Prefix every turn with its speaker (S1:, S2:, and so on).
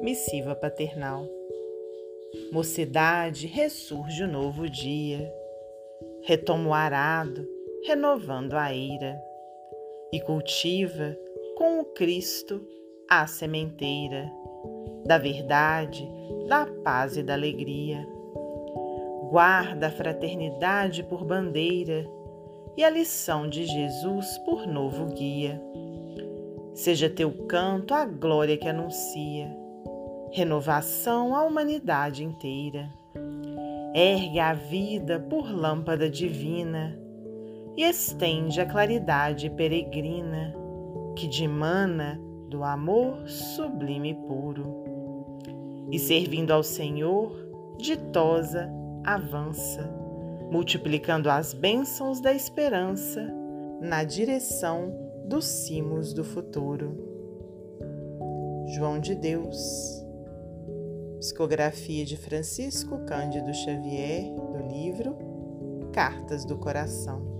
S1: Missiva Paternal. Mocidade, ressurge o novo dia, retoma o arado, renovando a eira, e cultiva com o Cristo a sementeira da verdade, da paz e da alegria. Guarda a fraternidade por bandeira e a lição de Jesus por novo guia. Seja teu canto a glória que anuncia, renovação à humanidade inteira. Ergue a vida por lâmpada divina e estende a claridade peregrina que dimana do amor sublime e puro. E servindo ao Senhor, ditosa avança, multiplicando as bênçãos da esperança na direção dos cimos do futuro. João de Deus. Psicografia de Francisco Cândido Xavier, do livro Cartas do Coração.